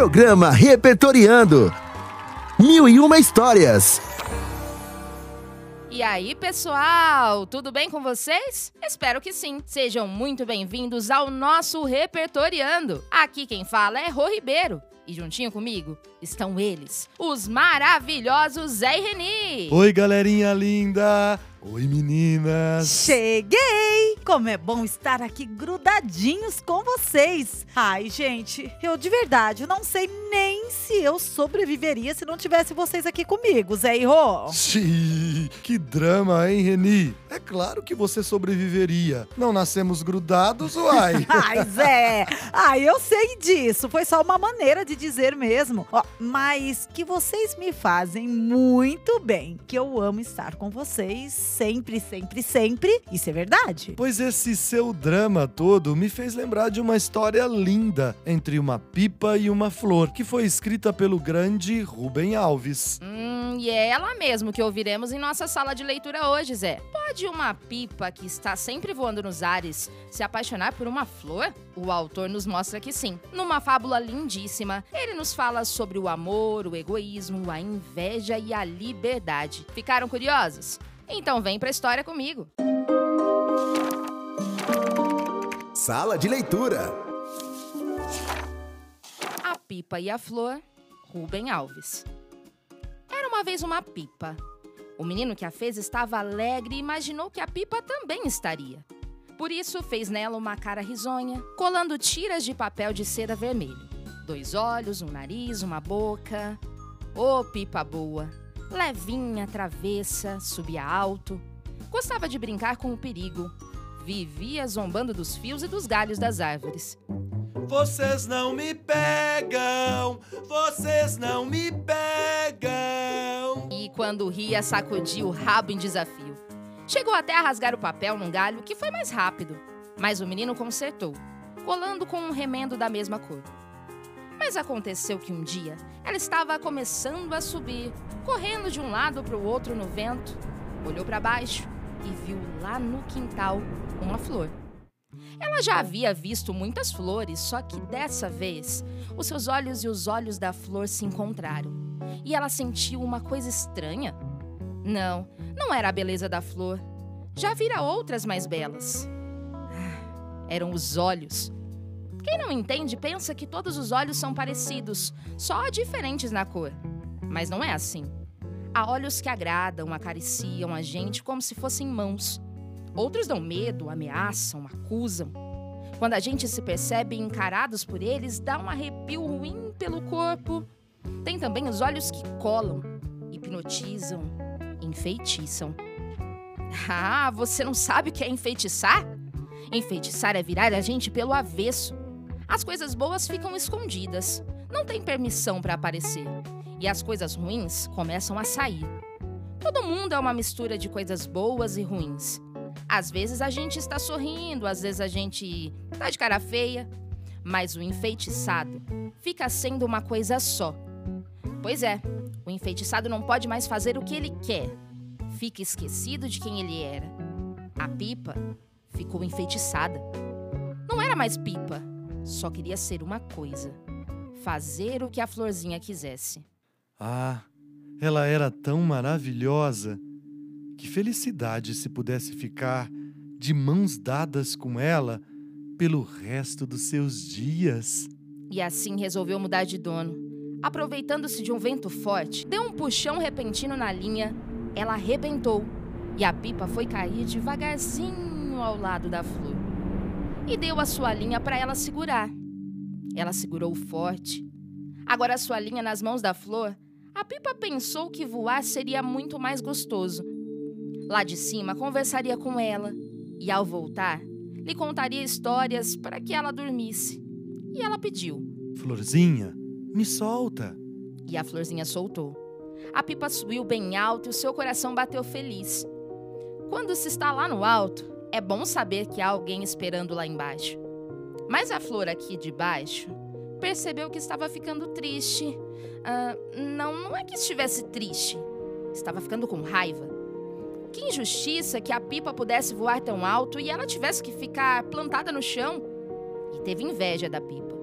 Programa Repertoriando. Mil e uma histórias. E aí, pessoal, tudo bem com vocês? Espero que sim. Sejam muito bem-vindos ao nosso Repertoriando. Aqui quem fala é Rô Ribeiro. E juntinho comigo estão eles, os maravilhosos Zé e Reni. Oi, galerinha linda! Oi, meninas! Cheguei! Como é bom estar aqui grudadinhos com vocês. Ai, gente, eu de verdade não sei nem se eu sobreviveria se não tivesse vocês aqui comigo, Zé e Rô. Xiii, que drama, hein, Reni? Claro que você sobreviveria. Não nascemos grudados, uai! Ai, Zé! Ai, eu sei disso. Foi só uma maneira de dizer mesmo. Ó, mas que vocês me fazem muito bem. Que eu amo estar com vocês sempre, sempre, sempre. Isso é verdade. Pois esse seu drama todo me fez lembrar de uma história linda entre uma pipa e uma flor, que foi escrita pelo grande Rubem Alves. Hum, e é ela mesmo que ouviremos em nossa sala de leitura hoje, Zé. Pode uma pipa que está sempre voando nos ares se apaixonar por uma flor? O autor nos mostra que sim. Numa fábula lindíssima, ele nos fala sobre o amor, o egoísmo, a inveja e a liberdade. Ficaram curiosos? Então vem pra história comigo. Sala de leitura. A Pipa e a Flor, Rubem Alves. Uma vez uma pipa. O menino que a fez estava alegre e imaginou que a pipa também estaria. Por isso, fez nela uma cara risonha, colando tiras de papel de seda vermelho. Dois olhos, um nariz, uma boca. Ô, oh, pipa boa! Levinha, travessa, subia alto. Gostava de brincar com o perigo. Vivia zombando dos fios e dos galhos das árvores. Vocês não me pegam! Vocês não me pegam! E quando ria, sacudia o rabo em desafio. Chegou até a rasgar o papel num galho, que foi mais rápido. Mas o menino consertou, colando com um remendo da mesma cor. Mas aconteceu que um dia ela estava começando a subir, correndo de um lado para o outro no vento. Olhou para baixo e viu lá no quintal uma flor. Ela já havia visto muitas flores, só que dessa vez os seus olhos e os olhos da flor se encontraram. E ela sentiu uma coisa estranha. Não, não era a beleza da flor. Já vira outras mais belas. Ah, eram os olhos quem não entende pensa que todos os olhos são parecidos, só diferentes na cor. Mas não é assim. Há olhos que agradam, acariciam a gente como se fossem mãos. Outros dão medo, ameaçam, acusam. Quando a gente se percebe encarados por eles, dá um arrepio ruim pelo corpo. Tem também os olhos que colam, hipnotizam, enfeitiçam. Ah, você não sabe o que é enfeitiçar? Enfeitiçar é virar a gente pelo avesso. As coisas boas ficam escondidas, não tem permissão para aparecer. E as coisas ruins começam a sair. Todo mundo é uma mistura de coisas boas e ruins. Às vezes a gente está sorrindo, às vezes a gente está de cara feia, mas o enfeitiçado fica sendo uma coisa só. Pois é, o enfeitiçado não pode mais fazer o que ele quer. Fica esquecido de quem ele era. A pipa ficou enfeitiçada. Não era mais pipa, só queria ser uma coisa: fazer o que a florzinha quisesse. Ah, ela era tão maravilhosa. Que felicidade se pudesse ficar de mãos dadas com ela pelo resto dos seus dias. E assim resolveu mudar de dono. Aproveitando-se de um vento forte, deu um puxão repentino na linha, ela arrebentou e a pipa foi cair devagarzinho ao lado da flor e deu a sua linha para ela segurar. Ela segurou forte. Agora a sua linha nas mãos da flor, a pipa pensou que voar seria muito mais gostoso. Lá de cima conversaria com ela e ao voltar, lhe contaria histórias para que ela dormisse. E ela pediu: Florzinha, me solta. E a florzinha soltou. A pipa subiu bem alto e o seu coração bateu feliz. Quando se está lá no alto, é bom saber que há alguém esperando lá embaixo. Mas a flor aqui de baixo percebeu que estava ficando triste. Ah, não, não é que estivesse triste. Estava ficando com raiva. Que injustiça que a pipa pudesse voar tão alto e ela tivesse que ficar plantada no chão. E teve inveja da pipa.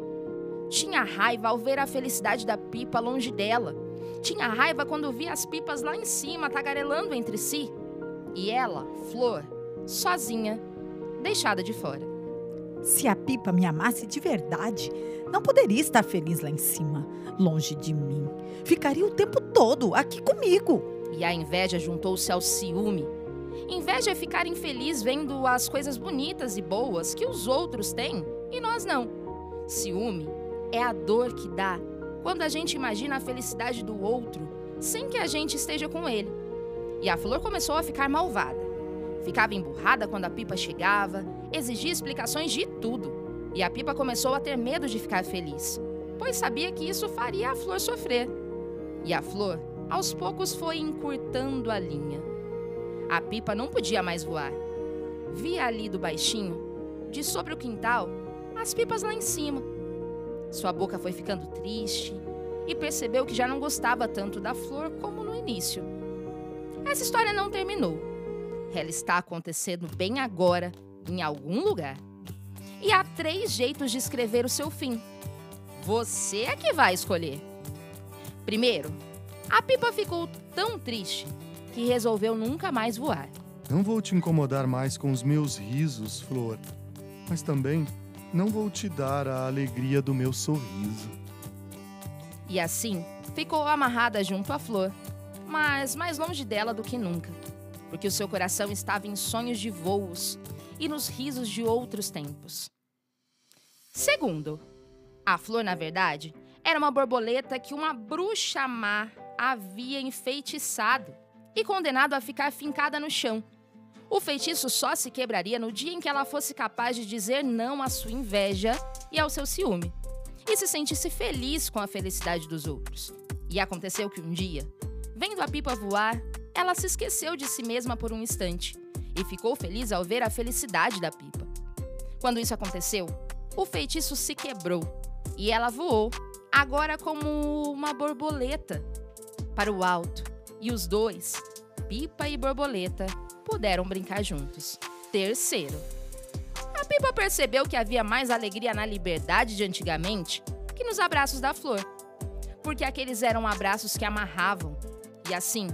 Tinha raiva ao ver a felicidade da pipa longe dela. Tinha raiva quando via as pipas lá em cima tagarelando entre si. E ela, Flor, sozinha, deixada de fora. Se a pipa me amasse de verdade, não poderia estar feliz lá em cima, longe de mim. Ficaria o tempo todo aqui comigo. E a inveja juntou-se ao ciúme. Inveja é ficar infeliz vendo as coisas bonitas e boas que os outros têm e nós não. Ciúme é a dor que dá quando a gente imagina a felicidade do outro sem que a gente esteja com ele. E a flor começou a ficar malvada. Ficava emburrada quando a pipa chegava, exigia explicações de tudo. E a pipa começou a ter medo de ficar feliz, pois sabia que isso faria a flor sofrer. E a flor, aos poucos, foi encurtando a linha. A pipa não podia mais voar. Via ali do baixinho, de sobre o quintal, as pipas lá em cima. Sua boca foi ficando triste e percebeu que já não gostava tanto da flor como no início. Essa história não terminou. Ela está acontecendo bem agora, em algum lugar. E há três jeitos de escrever o seu fim. Você é que vai escolher. Primeiro, a pipa ficou tão triste que resolveu nunca mais voar. Não vou te incomodar mais com os meus risos, Flor, mas também não vou te dar a alegria do meu sorriso. E assim, ficou amarrada junto à flor, mas mais longe dela do que nunca, porque o seu coração estava em sonhos de voos e nos risos de outros tempos. Segundo, a flor, na verdade, era uma borboleta que uma bruxa má havia enfeitiçado e condenado a ficar fincada no chão. O feitiço só se quebraria no dia em que ela fosse capaz de dizer não à sua inveja e ao seu ciúme, e se sentisse feliz com a felicidade dos outros. E aconteceu que um dia, vendo a pipa voar, ela se esqueceu de si mesma por um instante e ficou feliz ao ver a felicidade da pipa. Quando isso aconteceu, o feitiço se quebrou e ela voou, agora como uma borboleta, para o alto. E os dois, pipa e borboleta, puderam brincar juntos. Terceiro, a pipa percebeu que havia mais alegria na liberdade de antigamente que nos abraços da flor, porque aqueles eram abraços que amarravam. E assim,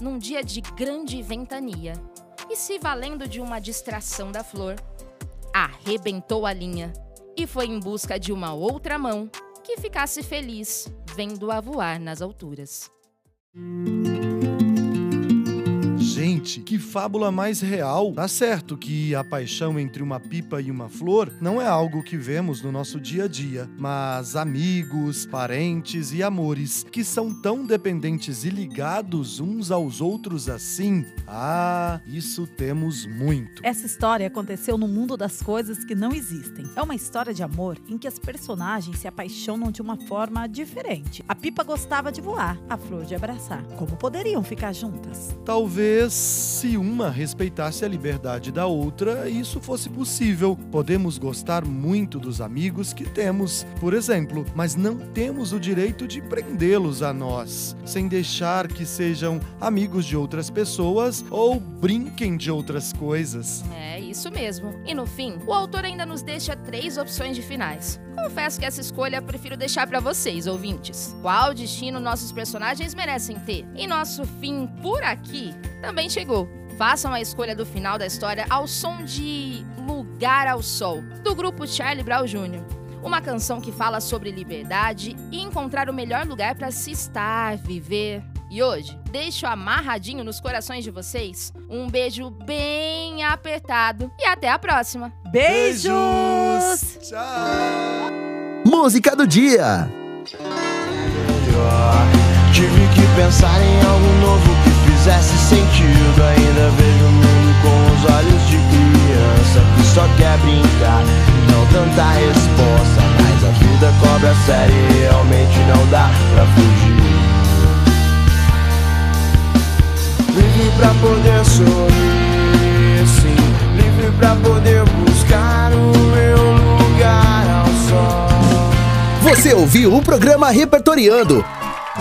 num dia de grande ventania, e se valendo de uma distração da flor, arrebentou a linha e foi em busca de uma outra mão que ficasse feliz vendo-a voar nas alturas. Música Gente, que fábula mais real. Tá certo que a paixão entre uma pipa e uma flor não é algo que vemos no nosso dia a dia, mas amigos, parentes e amores que são tão dependentes e ligados uns aos outros assim, ah, isso temos muito. Essa história aconteceu no mundo das coisas que não existem. É uma história de amor em que as personagens se apaixonam de uma forma diferente. A pipa gostava de voar, a flor de abraçar. Como poderiam ficar juntas? Talvez se uma respeitasse a liberdade da outra, isso fosse possível. Podemos gostar muito dos amigos que temos, por exemplo, mas não temos o direito de prendê-los a nós, sem deixar que sejam amigos de outras pessoas ou brinquem de outras coisas. É isso mesmo. E no fim, o autor ainda nos deixa três opções de finais. Confesso que essa escolha prefiro deixar para vocês, ouvintes. Qual destino nossos personagens merecem ter? E nosso fim por aqui também chegou. Façam a escolha do final da história ao som de Lugar ao Sol, do grupo Charlie Brown Jr. Uma canção que fala sobre liberdade e encontrar o melhor lugar para se estar, viver. E hoje, deixo amarradinho nos corações de vocês um beijo bem apertado e até a próxima. Beijos! Tchau! Música do dia. Tive que pensar em algo novo que fizesse sentido. Ainda vejo o mundo com os olhos de criança que só quer brincar. Não tanta resposta, Você ouviu o programa Repertoriando.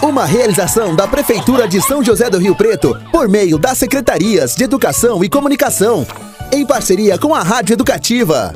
Uma realização da Prefeitura de São José do Rio Preto por meio das Secretarias de Educação e Comunicação, em parceria com a Rádio Educativa.